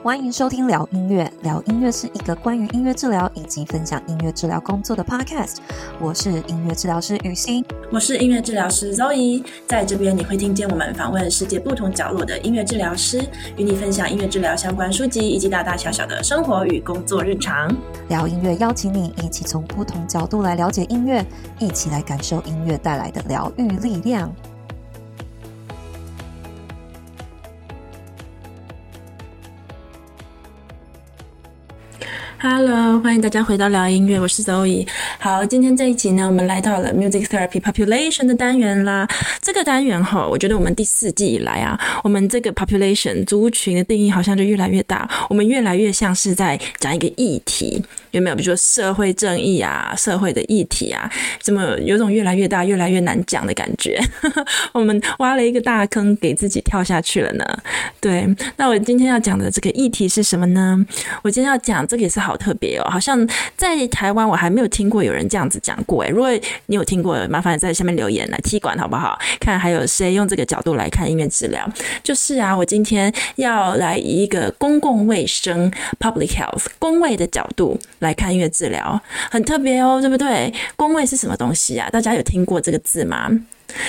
欢迎收听聊音乐，聊音乐是一个关于音乐治疗以及分享音乐治疗工作的 podcast。我是音乐治疗师雨欣，我是音乐治疗师 Zoe。在这边你会听见我们访问世界不同角落的音乐治疗师，与你分享音乐治疗相关书籍以及大大小小的生活与工作日常。聊音乐邀请你一起从不同角度来了解音乐，一起来感受音乐带来的疗愈力量。Uh, Hello，欢迎大家回到聊音乐，我是 Zoe。好，今天这一集呢，我们来到了 Music Therapy Population 的单元啦。这个单元哈，我觉得我们第四季以来啊，我们这个 population 族群的定义好像就越来越大，我们越来越像是在讲一个议题。有没有比如说社会正义啊，社会的议题啊，怎么有种越来越大、越来越难讲的感觉？我们挖了一个大坑给自己跳下去了呢。对，那我今天要讲的这个议题是什么呢？我今天要讲这个也是好特别哦，好像在台湾我还没有听过有人这样子讲过诶。如果你有听过，麻烦在下面留言来踢馆好不好？看还有谁用这个角度来看音乐治疗？就是啊，我今天要来以一个公共卫生 （public health） 公卫的角度。来看音乐治疗很特别哦，对不对？公卫是什么东西啊？大家有听过这个字吗？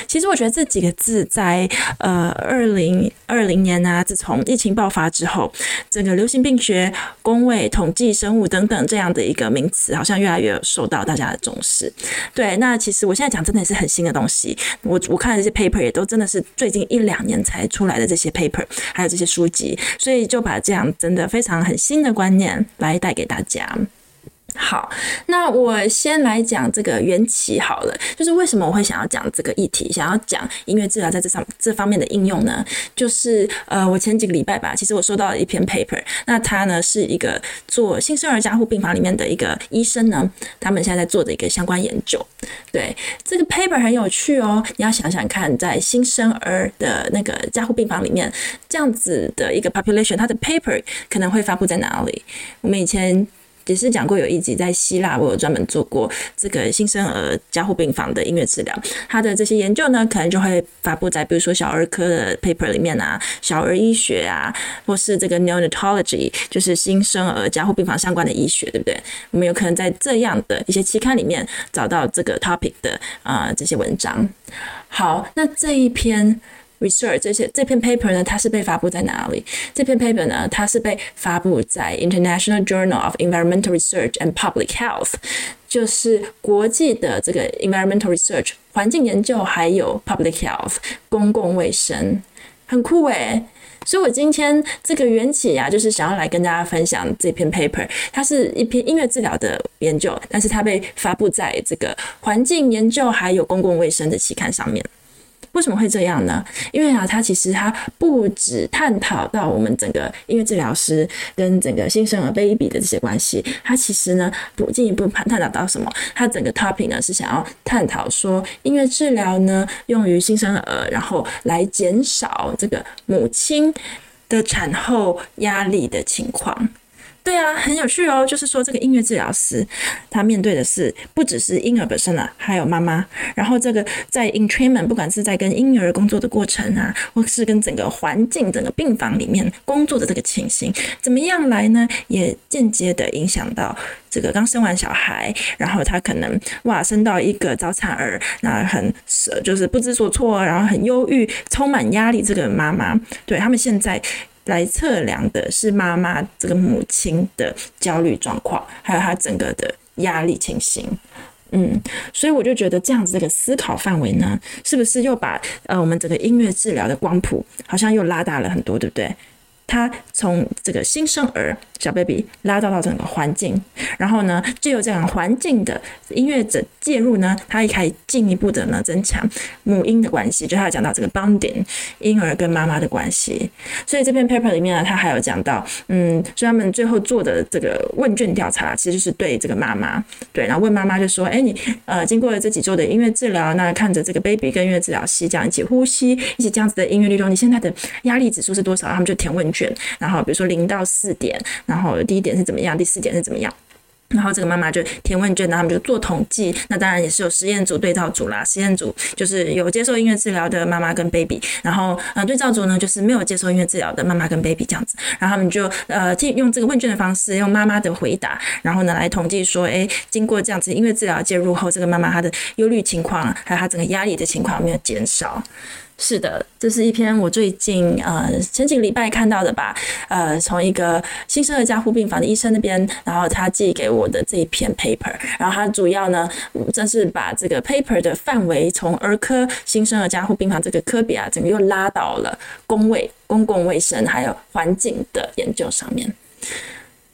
其实我觉得这几个字在呃二零二零年啊，自从疫情爆发之后，整个流行病学、公卫、统计、生物等等这样的一个名词，好像越来越受到大家的重视。对，那其实我现在讲真的也是很新的东西，我我看这些 paper 也都真的是最近一两年才出来的这些 paper，还有这些书籍，所以就把这样真的非常很新的观念来带给大家。好，那我先来讲这个缘起好了，就是为什么我会想要讲这个议题，想要讲音乐治疗在这上这方面的应用呢？就是呃，我前几个礼拜吧，其实我收到了一篇 paper，那他呢是一个做新生儿加护病房里面的一个医生呢，他们现在在做的一个相关研究。对，这个 paper 很有趣哦，你要想想看，在新生儿的那个加护病房里面，这样子的一个 population，它的 paper 可能会发布在哪里？我们以前。也是讲过有一集在希腊，我有专门做过这个新生儿加护病房的音乐治疗，它的这些研究呢，可能就会发布在比如说小儿科的 paper 里面啊，小儿医学啊，或是这个 neonatology，就是新生儿加护病房相关的医学，对不对？我们有可能在这样的一些期刊里面找到这个 topic 的啊、这些文章。好，那这一篇。Research 这些这篇 paper 呢，它是被发布在哪里？这篇 paper 呢，它是被发布在 International Journal of Environmental Research and Public Health，就是国际的这个 environmental research 环境研究，还有 public health 公共卫生，很酷诶。所以我今天这个缘起啊，就是想要来跟大家分享这篇 paper，它是一篇音乐治疗的研究，但是它被发布在这个环境研究还有公共卫生的期刊上面。为什么会这样呢？因为啊，它其实它不止探讨到我们整个音乐治疗师跟整个新生儿 baby 的这些关系，它其实呢不进一步探探讨到什么？它整个 topic 呢是想要探讨说音乐治疗呢用于新生儿，然后来减少这个母亲的产后压力的情况。对啊，很有趣哦。就是说，这个音乐治疗师他面对的是不只是婴儿本身啊，还有妈妈。然后，这个在 entrainment，不管是在跟婴儿工作的过程啊，或是跟整个环境、整个病房里面工作的这个情形，怎么样来呢？也间接的影响到这个刚生完小孩，然后他可能哇生到一个早产儿，那很就是不知所措，然后很忧郁、充满压力。这个妈妈，对他们现在。来测量的是妈妈这个母亲的焦虑状况，还有她整个的压力情形。嗯，所以我就觉得这样子这个思考范围呢，是不是又把呃我们整个音乐治疗的光谱好像又拉大了很多，对不对？他从这个新生儿小 baby 拉到到整个环境，然后呢，就有这样环境的音乐者介入呢，他也可以进一步的呢增强母婴的关系，就他讲到这个 bonding 婴儿跟妈妈的关系。所以这篇 paper 里面呢，他还有讲到，嗯，所以他们最后做的这个问卷调查，其实就是对这个妈妈，对，然后问妈妈就说，哎，你呃经过了这几周的音乐治疗，那看着这个 baby 跟音乐治疗师这样一起呼吸，一起这样子的音乐律动，你现在的压力指数是多少？他们就填问卷。然后比如说零到四点，然后第一点是怎么样，第四点是怎么样？然后这个妈妈就填问卷，然后他们就做统计。那当然也是有实验组、对照组啦。实验组就是有接受音乐治疗的妈妈跟 baby，然后呃对照组呢就是没有接受音乐治疗的妈妈跟 baby 这样子。然后他们就呃用这个问卷的方式，用妈妈的回答，然后呢来统计说，哎，经过这样子音乐治疗介入后，这个妈妈她的忧虑情况，还有她整个压力的情况有没有减少？是的，这是一篇我最近呃前几个礼拜看到的吧，呃，从一个新生儿加护病房的医生那边，然后他寄给我的这一篇 paper，然后他主要呢，正是把这个 paper 的范围从儿科新生儿加护病房这个科别啊，整个又拉到了公卫、公共卫生还有环境的研究上面。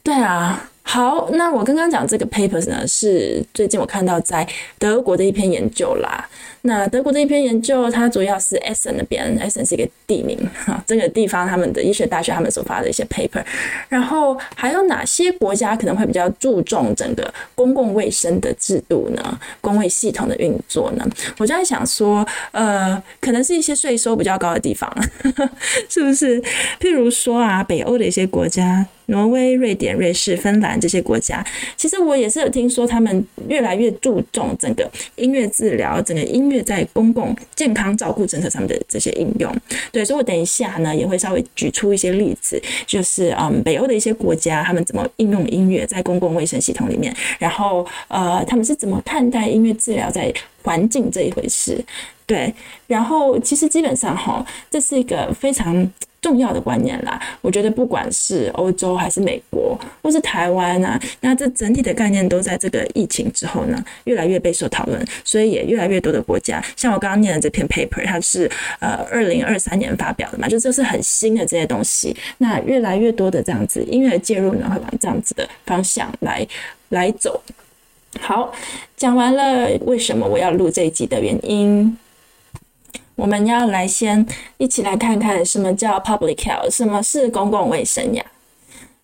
对啊。好，那我刚刚讲这个 papers 呢，是最近我看到在德国的一篇研究啦。那德国的一篇研究，它主要是 Essen 那边，Essen 是一个地名哈，这个地方他们的医学大学他们所发的一些 paper。然后还有哪些国家可能会比较注重整个公共卫生的制度呢？公卫系统的运作呢？我就在想说，呃，可能是一些税收比较高的地方，是不是？譬如说啊，北欧的一些国家。挪威、瑞典、瑞士、芬兰这些国家，其实我也是有听说，他们越来越注重整个音乐治疗、整个音乐在公共健康照顾政策上面的这些应用。对，所以我等一下呢也会稍微举出一些例子，就是嗯，北欧的一些国家，他们怎么应用音乐在公共卫生系统里面，然后呃，他们是怎么看待音乐治疗在环境这一回事？对，然后其实基本上哈，这是一个非常。重要的观念啦，我觉得不管是欧洲还是美国，或是台湾啊，那这整体的概念都在这个疫情之后呢，越来越备受讨论，所以也越来越多的国家，像我刚刚念的这篇 paper，它是呃二零二三年发表的嘛，就这是很新的这些东西，那越来越多的这样子音乐介入呢，会往这样子的方向来来走。好，讲完了为什么我要录这一集的原因。我们要来先一起来看看什么叫 public health，什么是公共卫生呀？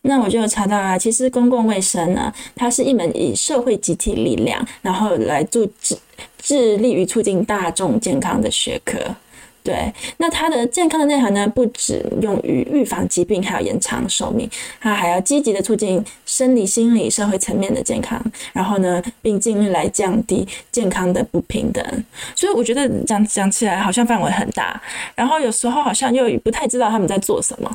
那我就查到啊，其实公共卫生呢，它是一门以社会集体力量，然后来助致致力于促进大众健康的学科。对，那它的健康的内涵呢，不只用于预防疾病，还有延长寿命，它还要积极的促进生理、心理、社会层面的健康，然后呢，并尽力来降低健康的不平等。所以我觉得讲讲起来好像范围很大，然后有时候好像又不太知道他们在做什么。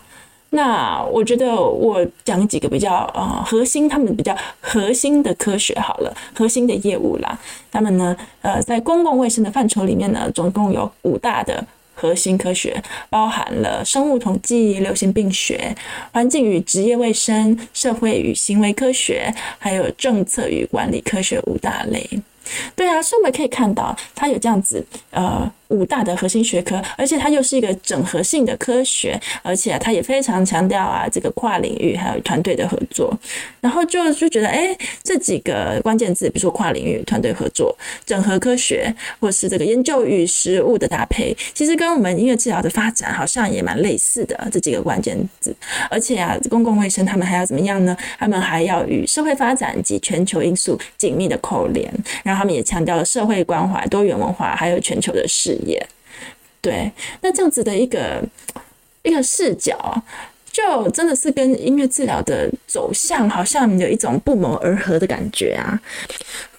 那我觉得我讲几个比较呃核心，他们比较核心的科学好了，核心的业务啦，他们呢呃在公共卫生的范畴里面呢，总共有五大的。核心科学包含了生物统计、流行病学、环境与职业卫生、社会与行为科学，还有政策与管理科学五大类。对啊，所以我们可以看到，它有这样子呃。五大的核心学科，而且它又是一个整合性的科学，而且它也非常强调啊这个跨领域还有团队的合作。然后就就觉得，哎，这几个关键字，比如说跨领域、团队合作、整合科学，或是这个研究与实务的搭配，其实跟我们音乐治疗的发展好像也蛮类似的这几个关键字。而且啊，公共卫生他们还要怎么样呢？他们还要与社会发展及全球因素紧密的扣连。然后他们也强调了社会关怀、多元文化，还有全球的事业。对，那这样子的一个一个视角，就真的是跟音乐治疗的走向好像有一种不谋而合的感觉啊。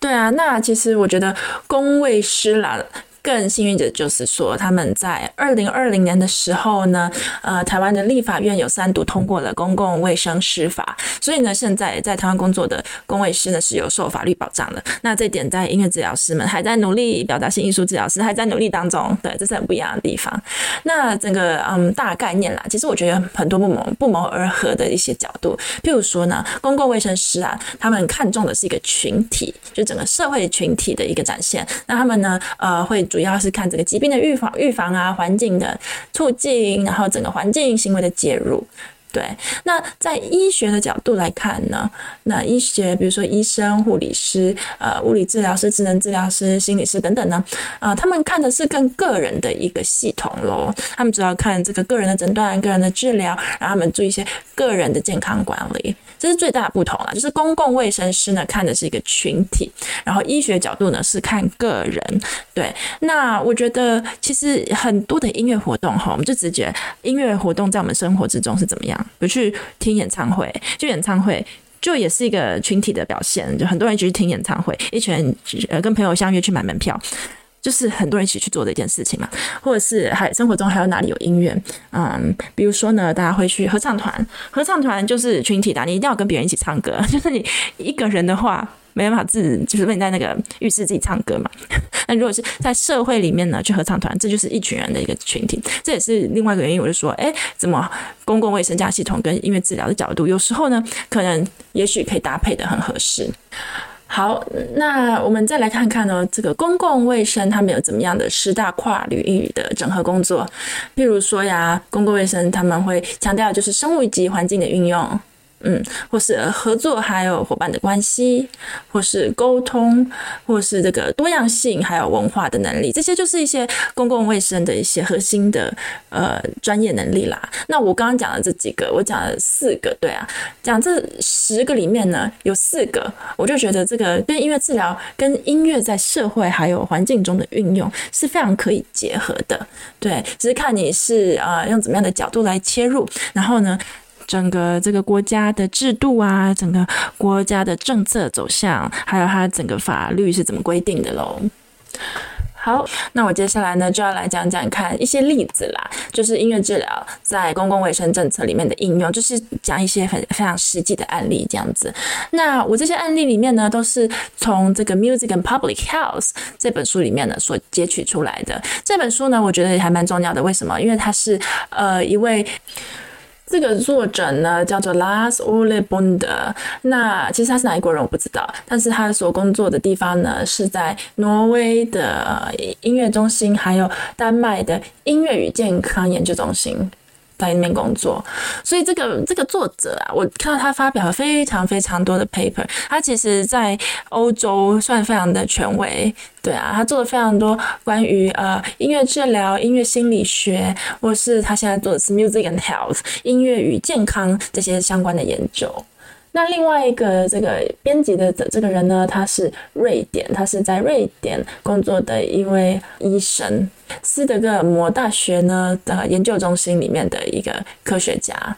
对啊，那其实我觉得公卫师啦。更幸运的就是说，他们在二零二零年的时候呢，呃，台湾的立法院有三读通过了公共卫生师法，所以呢，现在在台湾工作的公卫师呢是有受法律保障的。那这点在音乐治疗师们还在努力，表达性艺术治疗师还在努力当中，对，这是很不一样的地方。那整个嗯大概念啦，其实我觉得很多不谋不谋而合的一些角度，譬如说呢，公共卫生师啊，他们看重的是一个群体，就整个社会群体的一个展现。那他们呢，呃，会。主主要是看这个疾病的预防、预防啊，环境的促进，然后整个环境行为的介入。对，那在医学的角度来看呢，那医学比如说医生、护理师、呃，物理治疗师、职能治疗师、心理师等等呢，啊、他们看的是更个人的一个系统喽。他们主要看这个个人的诊断、个人的治疗，然后他们做一些个人的健康管理。这是最大的不同啊，就是公共卫生师呢看的是一个群体，然后医学角度呢是看个人。对，那我觉得其实很多的音乐活动哈，我们就直觉音乐活动在我们生活之中是怎么样？比如去听演唱会，就演唱会。就也是一个群体的表现，就很多人去听演唱会，一群人呃跟朋友相约去买门票。就是很多人一起去做的一件事情嘛，或者是还生活中还有哪里有音乐？嗯，比如说呢，大家会去合唱团，合唱团就是群体的，你一定要跟别人一起唱歌。就是你一个人的话，没办法自，就是问你在那个浴室自己唱歌嘛。那如果是在社会里面呢，去合唱团，这就是一群人的一个群体。这也是另外一个原因，我就说，哎，怎么公共卫生加系统跟音乐治疗的角度，有时候呢，可能也许可以搭配得很合适。好，那我们再来看看呢，这个公共卫生他们有怎么样的十大跨领域的整合工作？譬如说呀，公共卫生他们会强调就是生物及环境的运用。嗯，或是合作，还有伙伴的关系，或是沟通，或是这个多样性，还有文化的能力，这些就是一些公共卫生的一些核心的呃专业能力啦。那我刚刚讲的这几个，我讲了四个，对啊，讲这十个里面呢，有四个，我就觉得这个跟音乐治疗、跟音乐在社会还有环境中的运用是非常可以结合的。对，只是看你是啊、用怎么样的角度来切入，然后呢，整个这个国家的制度啊，整个国家的政策走向，还有它整个法律是怎么规定的喽？好，那我接下来呢就要来讲讲看一些例子啦，就是音乐治疗在公共卫生政策里面的应用，就是讲一些很非常实际的案例这样子。那我这些案例里面呢，都是从这个《Music and Public Health》这本书里面呢所截取出来的。这本书呢，我觉得也还蛮重要的。为什么？因为它是呃一位。这个作者呢叫做 Lars Ole Bonde，那其实他是哪一国人我不知道，但是他所工作的地方呢是在挪威的音乐中心，还有丹麦的音乐与健康研究中心。在里面工作，所以这个这个作者啊，我看到他发表了非常非常多的 paper，他其实在欧洲算非常的权威，对啊，他做了非常多关于呃音乐治疗、音乐心理学，或是他现在做的是 music and health 音乐与健康这些相关的研究。那另外一个这个编辑的这个人呢，他是瑞典，他是在瑞典工作的一位医生，斯德哥尔摩大学呢的研究中心里面的一个科学家。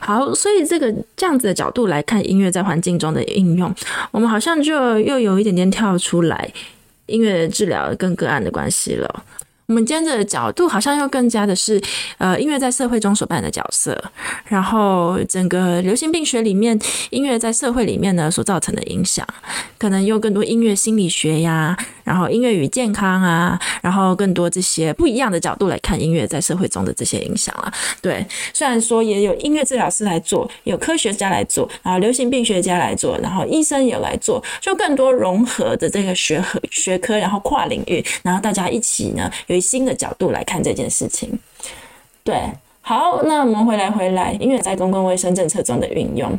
好，所以这个这样子的角度来看，音乐在环境中的应用，我们好像就又有一点点跳出来音乐治疗跟个案的关系了。我们今天的角度好像又更加的是，呃，音乐在社会中所扮演的角色，然后整个流行病学里面，音乐在社会里面呢所造成的影响，可能有更多音乐心理学呀，然后音乐与健康啊，然后更多这些不一样的角度来看音乐在社会中的这些影响啊。对，虽然说也有音乐治疗师来做，有科学家来做，然后流行病学家来做，然后医生也来做，就更多融合的这个学科学科，然后跨领域，然后大家一起呢于。新的角度来看这件事情，对，好，那我们回来回来，因为在公共卫生政策中的运用。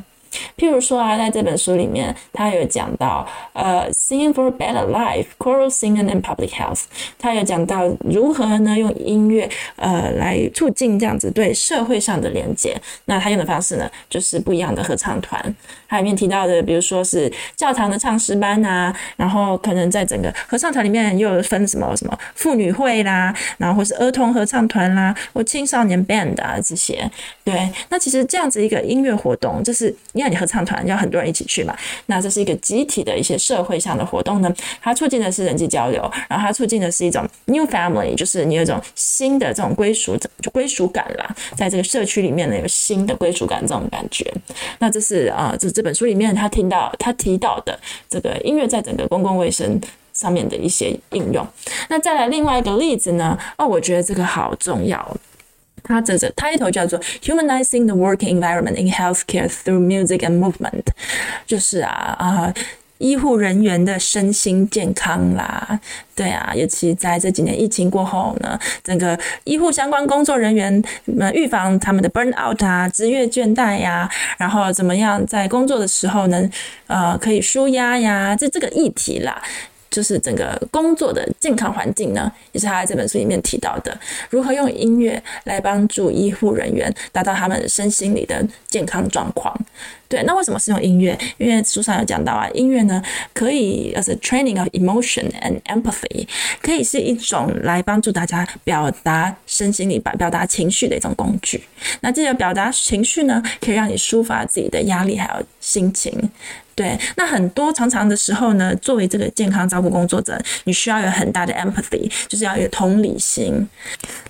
譬如说啊，在这本书里面，他有讲到，呃，Singing for a Better Life, Choral Singing and Public Health，他有讲到如何呢用音乐，呃，来促进这样子对社会上的连接。那他用的方式呢，就是不一样的合唱团。他里面提到的，比如说是教堂的唱诗班啊，然后可能在整个合唱团里面又分什么什么妇女会啦，然后或是儿童合唱团啦，或青少年 band 啊这些。对，那其实这样子一个音乐活动，就是。那你合唱团要很多人一起去嘛？那这是一个集体的一些社会上的活动呢，它促进的是人际交流，然后它促进的是一种 new family，就是你有一种新的这种归属，就归属感啦，在这个社区里面呢有新的归属感这种感觉。那这是啊，这这本书里面他听到他提到的这个音乐在整个公共卫生上面的一些应用。那再来另外一个例子呢？哦，我觉得这个好重要。它这个 title 叫做 Humanizing the Working Environment in Healthcare Through Music and Movement，就是啊啊，医护人员的身心健康啦，对啊，尤其在这几年疫情过后呢，整个医护相关工作人员呃预防他们的 burn out 啊、职业倦怠呀，然后怎么样在工作的时候呢，呃，可以舒压呀，这这个议题啦。就是整个工作的健康环境呢，也是他在这本书里面提到的，如何用音乐来帮助医护人员达到他们身心里的健康状况。对，那为什么是用音乐？因为书上有讲到啊，音乐呢可以 as a training of emotion and empathy，可以是一种来帮助大家表达身心里表表达情绪的一种工具。那这个表达情绪呢，可以让你抒发自己的压力还有心情。对，那很多常常的时候呢，作为这个健康照顾工作者，你需要有很大的 empathy，就是要有同理心。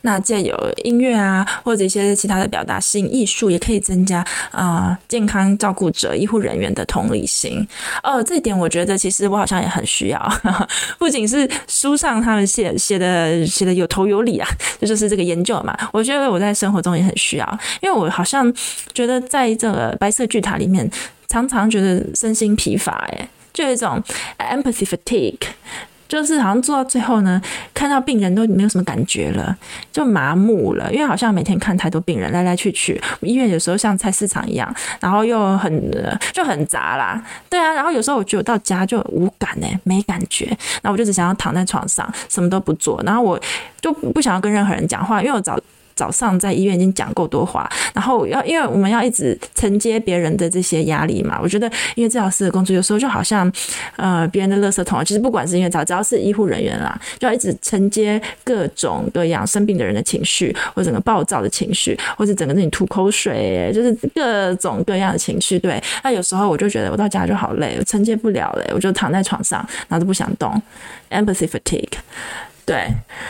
那借由音乐啊，或者一些其他的表达性艺术，也可以增加啊、健康照顾者、医护人员的同理心。哦，这一点我觉得其实我好像也很需要，不仅是书上他们写写的写的有头有理啊，这，就是这个研究嘛。我觉得我在生活中也很需要，因为我好像觉得在这个白色巨塔里面。常常觉得身心疲乏，哎，就有一种 empathy fatigue，就是好像做到最后呢，看到病人都没有什么感觉了，就麻木了，因为好像每天看太多病人来来去去，医院有时候像菜市场一样，然后又很就很杂啦，对啊，然后有时候我觉得我到家就无感哎，没感觉，那我就只想要躺在床上什么都不做，然后我就不想要跟任何人讲话，因为我早。早上在医院已经讲够多话，然后要因为我们要一直承接别人的这些压力嘛，我觉得因为治疗师的工作有时候就好像呃别人的垃圾桶，其实不管是音乐治疗，只要是医护人员啦，就要一直承接各种各样生病的人的情绪，或者整个暴躁的情绪，或者整个那里吐口水，就是各种各样的情绪。对，那有时候我就觉得我到家就好累，我承接不了嘞，我就躺在床上，然后都不想动，empathy fatigue。对，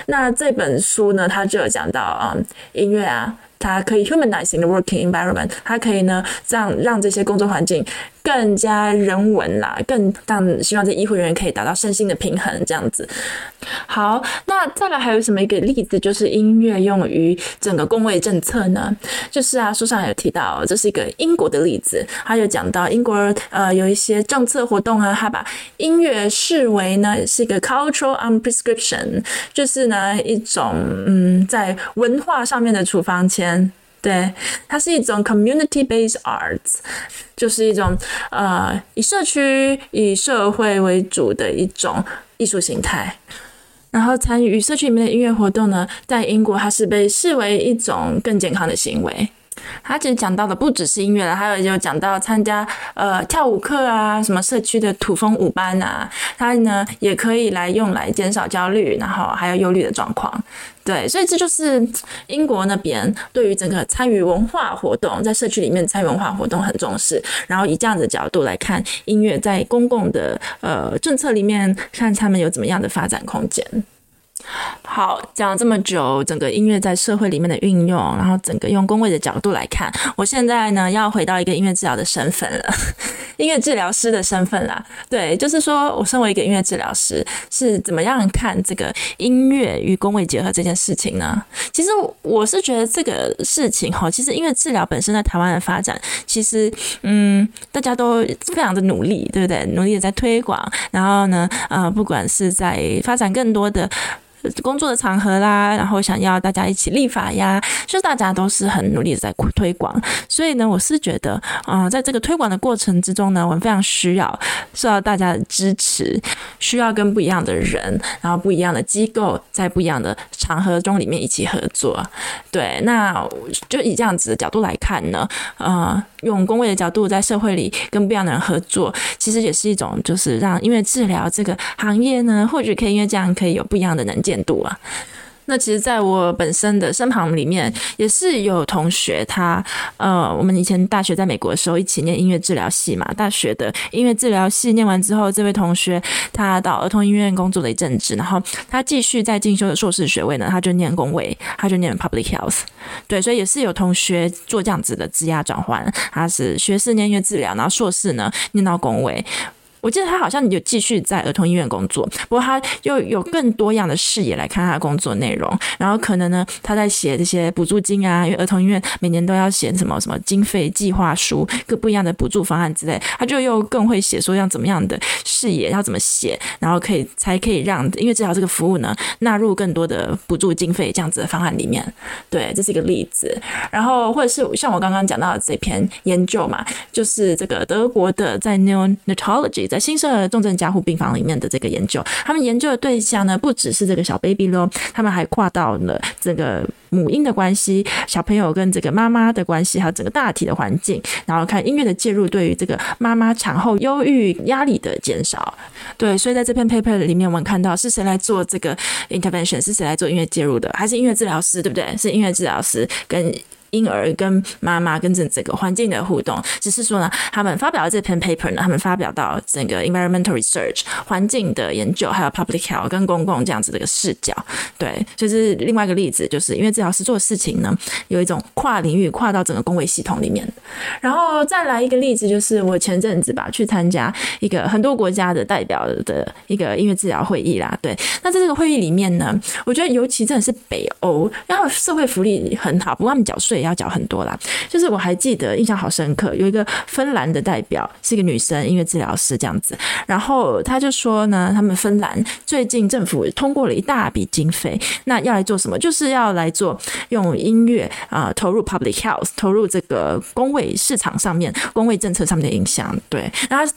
那这本书呢，它就有讲到啊、音乐啊，它可以 humanizing the working environment，它可以呢，让让这些工作环境。更加人文啦，更让希望这医护人员可以达到身心的平衡，这样子。好，那再来还有什么一个例子，就是音乐用于整个公卫政策呢？就是啊，书上有提到，这是一个英国的例子，他有讲到英国呃有一些政策活动啊，他把音乐视为呢是一个 cultural on prescription，就是呢一种嗯在文化上面的处方签对，它是一种 community-based arts，就是一种呃以社区、以社会为主的一种艺术形态。然后参与社区里面的音乐活动呢，在英国它是被视为一种更健康的行为。他其实讲到的不只是音乐了，还有就讲到参加呃跳舞课啊，什么社区的土风舞班啊，它呢也可以来用来减少焦虑，然后还有忧虑的状况。对，所以这就是英国那边对于整个参与文化活动，在社区里面参与文化活动很重视，然后以这样的角度来看音乐在公共的呃政策里面，看他们有怎么样的发展空间。好，讲了这么久，整个音乐在社会里面的运用，然后整个用工位的角度来看，我现在呢要回到一个音乐治疗的身份了，音乐治疗师的身份啦。对，就是说我身为一个音乐治疗师，是怎么样看这个音乐与工位结合这件事情呢？其实我是觉得这个事情哈，其实音乐治疗本身在台湾的发展，其实嗯，大家都非常的努力，对不对？努力的在推广，然后呢，呃，不管是在发展更多的。工作的场合啦，然后想要大家一起立法呀，就大家都是很努力的在推广。所以呢，我是觉得啊、在这个推广的过程之中呢，我们非常需要受到大家的支持，需要跟不一样的人，然后不一样的机构，在不一样的场合中里面一起合作。对，那就以这样子的角度来看呢，呃，用工位的角度在社会里跟不一样的人合作，其实也是一种就是让因为治疗这个行业呢，或许可以因为这样可以有不一样的能见度啊。那其实，在我本身的身旁里面，也是有同学他，呃，我们以前大学在美国的时候一起念音乐治疗系嘛。大学的音乐治疗系念完之后，这位同学他到儿童医院工作了一阵子，然后他继续在进修的硕士学位呢，他就念公卫，他就念 public health。对，所以也是有同学做这样子的职涯转换，他是学士念音乐治疗，然后硕士呢念到公卫。我记得他好像有继续在儿童医院工作，不过他又有更多样的视野来看他的工作内容。然后可能呢，他在写这些补助金啊，因为儿童医院每年都要写什么什么经费计划书，各不一样的补助方案之类，他就又更会写说要怎么样的视野要怎么写，然后可以才可以让因为治疗这个服务呢纳入更多的补助经费这样子的方案里面。对，这是一个例子。然后或者是像我刚刚讲到的这篇研究嘛，就是这个德国的在 neonatology。在新生儿重症加护病房里面的这个研究。他们研究的对象呢，不只是这个小 baby 咯，他们还跨到了这个母婴的关系、小朋友跟这个妈妈的关系，还有整个大体的环境，然后看音乐的介入对于这个妈妈产后忧郁压力的减少。对，所以在这篇 paper 里面，我们看到是谁来做这个 intervention，是谁来做音乐介入的，还是音乐治疗师，对不对？是音乐治疗师跟。婴儿跟妈妈跟这整个环境的互动，只是说呢，他们发表了这篇 paper 呢，他们发表到整个 environmental research 环境的研究，还有 public health 跟公共这样子的一个视角，对，所以这是另外一个例子，就是因为治疗师做的事情呢，有一种跨领域跨到整个公卫系统里面。然后再来一个例子，就是我前阵子吧去参加一个很多国家的代表的一个音乐治疗会议啦，对，那在这个会议里面呢，我觉得尤其真的是北欧，然后社会福利很好，不过他们缴税。要缴很多啦，就是我还记得印象好深刻，有一个芬兰的代表是一个女生，音乐治疗师这样子，然后他就说呢，他们芬兰最近政府通过了一大笔经费，那要来做什么？就是要来做用音乐啊、投入 public health，投入这个公卫市场上面、公卫政策上面的影响。对，然后。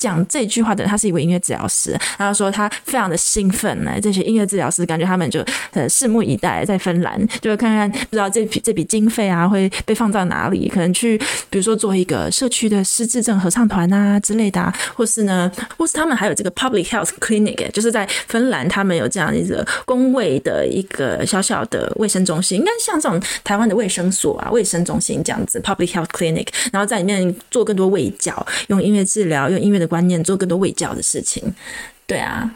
讲这句话的人，他是一位音乐治疗师，然后说他非常的兴奋呢。这些音乐治疗师感觉他们就呃拭目以待，在芬兰就看看不知道这笔这笔经费啊会被放到哪里，可能去比如说做一个社区的失智症合唱团啊之类的，啊，或是呢，或是他们还有这个 public health clinic，就是在芬兰他们有这样一个公卫的一个小小的卫生中心，应该像这种台湾的卫生所啊、卫生中心这样子 public health clinic，然后在里面做更多卫教，用音乐治疗，用音乐的。观念做更多卫教的事情，对啊，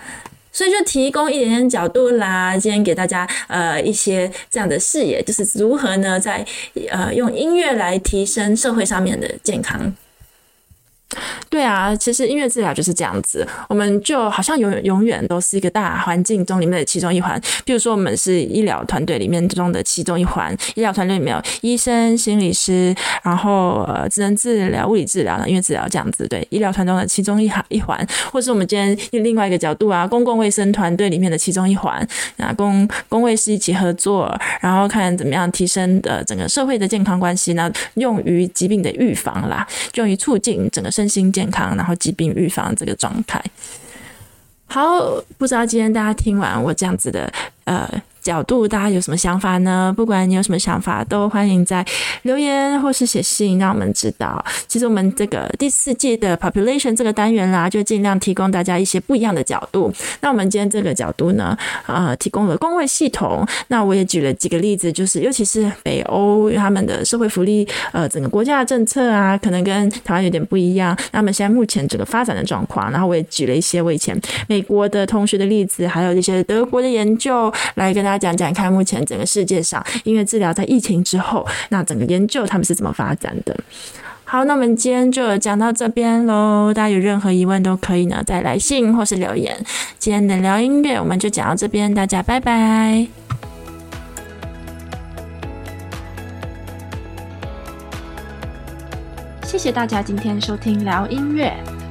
所以就提供一点点角度啦。今天给大家呃一些这样的视野，就是如何呢，在呃用音乐来提升社会上面的健康。对啊，其实音乐治疗就是这样子，我们就好像永远永远都是一个大环境中里面的其中一环。比如说，我们是医疗团队里面中的其中一环，医疗团队里面有医生、心理师，然后呃，职能治疗、物理治疗、音乐治疗这样子。对，医疗团中的其中一环一环，或是我们今天用另外一个角度啊，公共卫生团队里面的其中一环啊，公公卫是一起合作，然后看怎么样提升的整个社会的健康关系呢？用于疾病的预防啦，用于促进整个身身心健康，然后疾病预防这个状态。好，不知道今天大家听完我这样子的呃。角度，大家有什么想法呢？不管你有什么想法，都欢迎在留言或是写信让我们知道。其实我们这个第四季的 population 这个单元啦，就尽量提供大家一些不一样的角度。那我们今天这个角度呢，呃，提供了公卫系统。那我也举了几个例子，就是尤其是北欧他们的社会福利，呃，整个国家的政策啊，可能跟台湾有点不一样。那么现在目前这个发展的状况，然后我也举了一些我以前美国的同学的例子，还有一些德国的研究来跟大家。讲讲看，目前整个世界上音乐治疗在疫情之后，那整个研究他们是怎么发展的？好，那我们今天就讲到这边喽。大家有任何疑问都可以呢，再来信或是留言。今天的聊音乐我们就讲到这边，大家拜拜。谢谢大家今天收听聊音乐。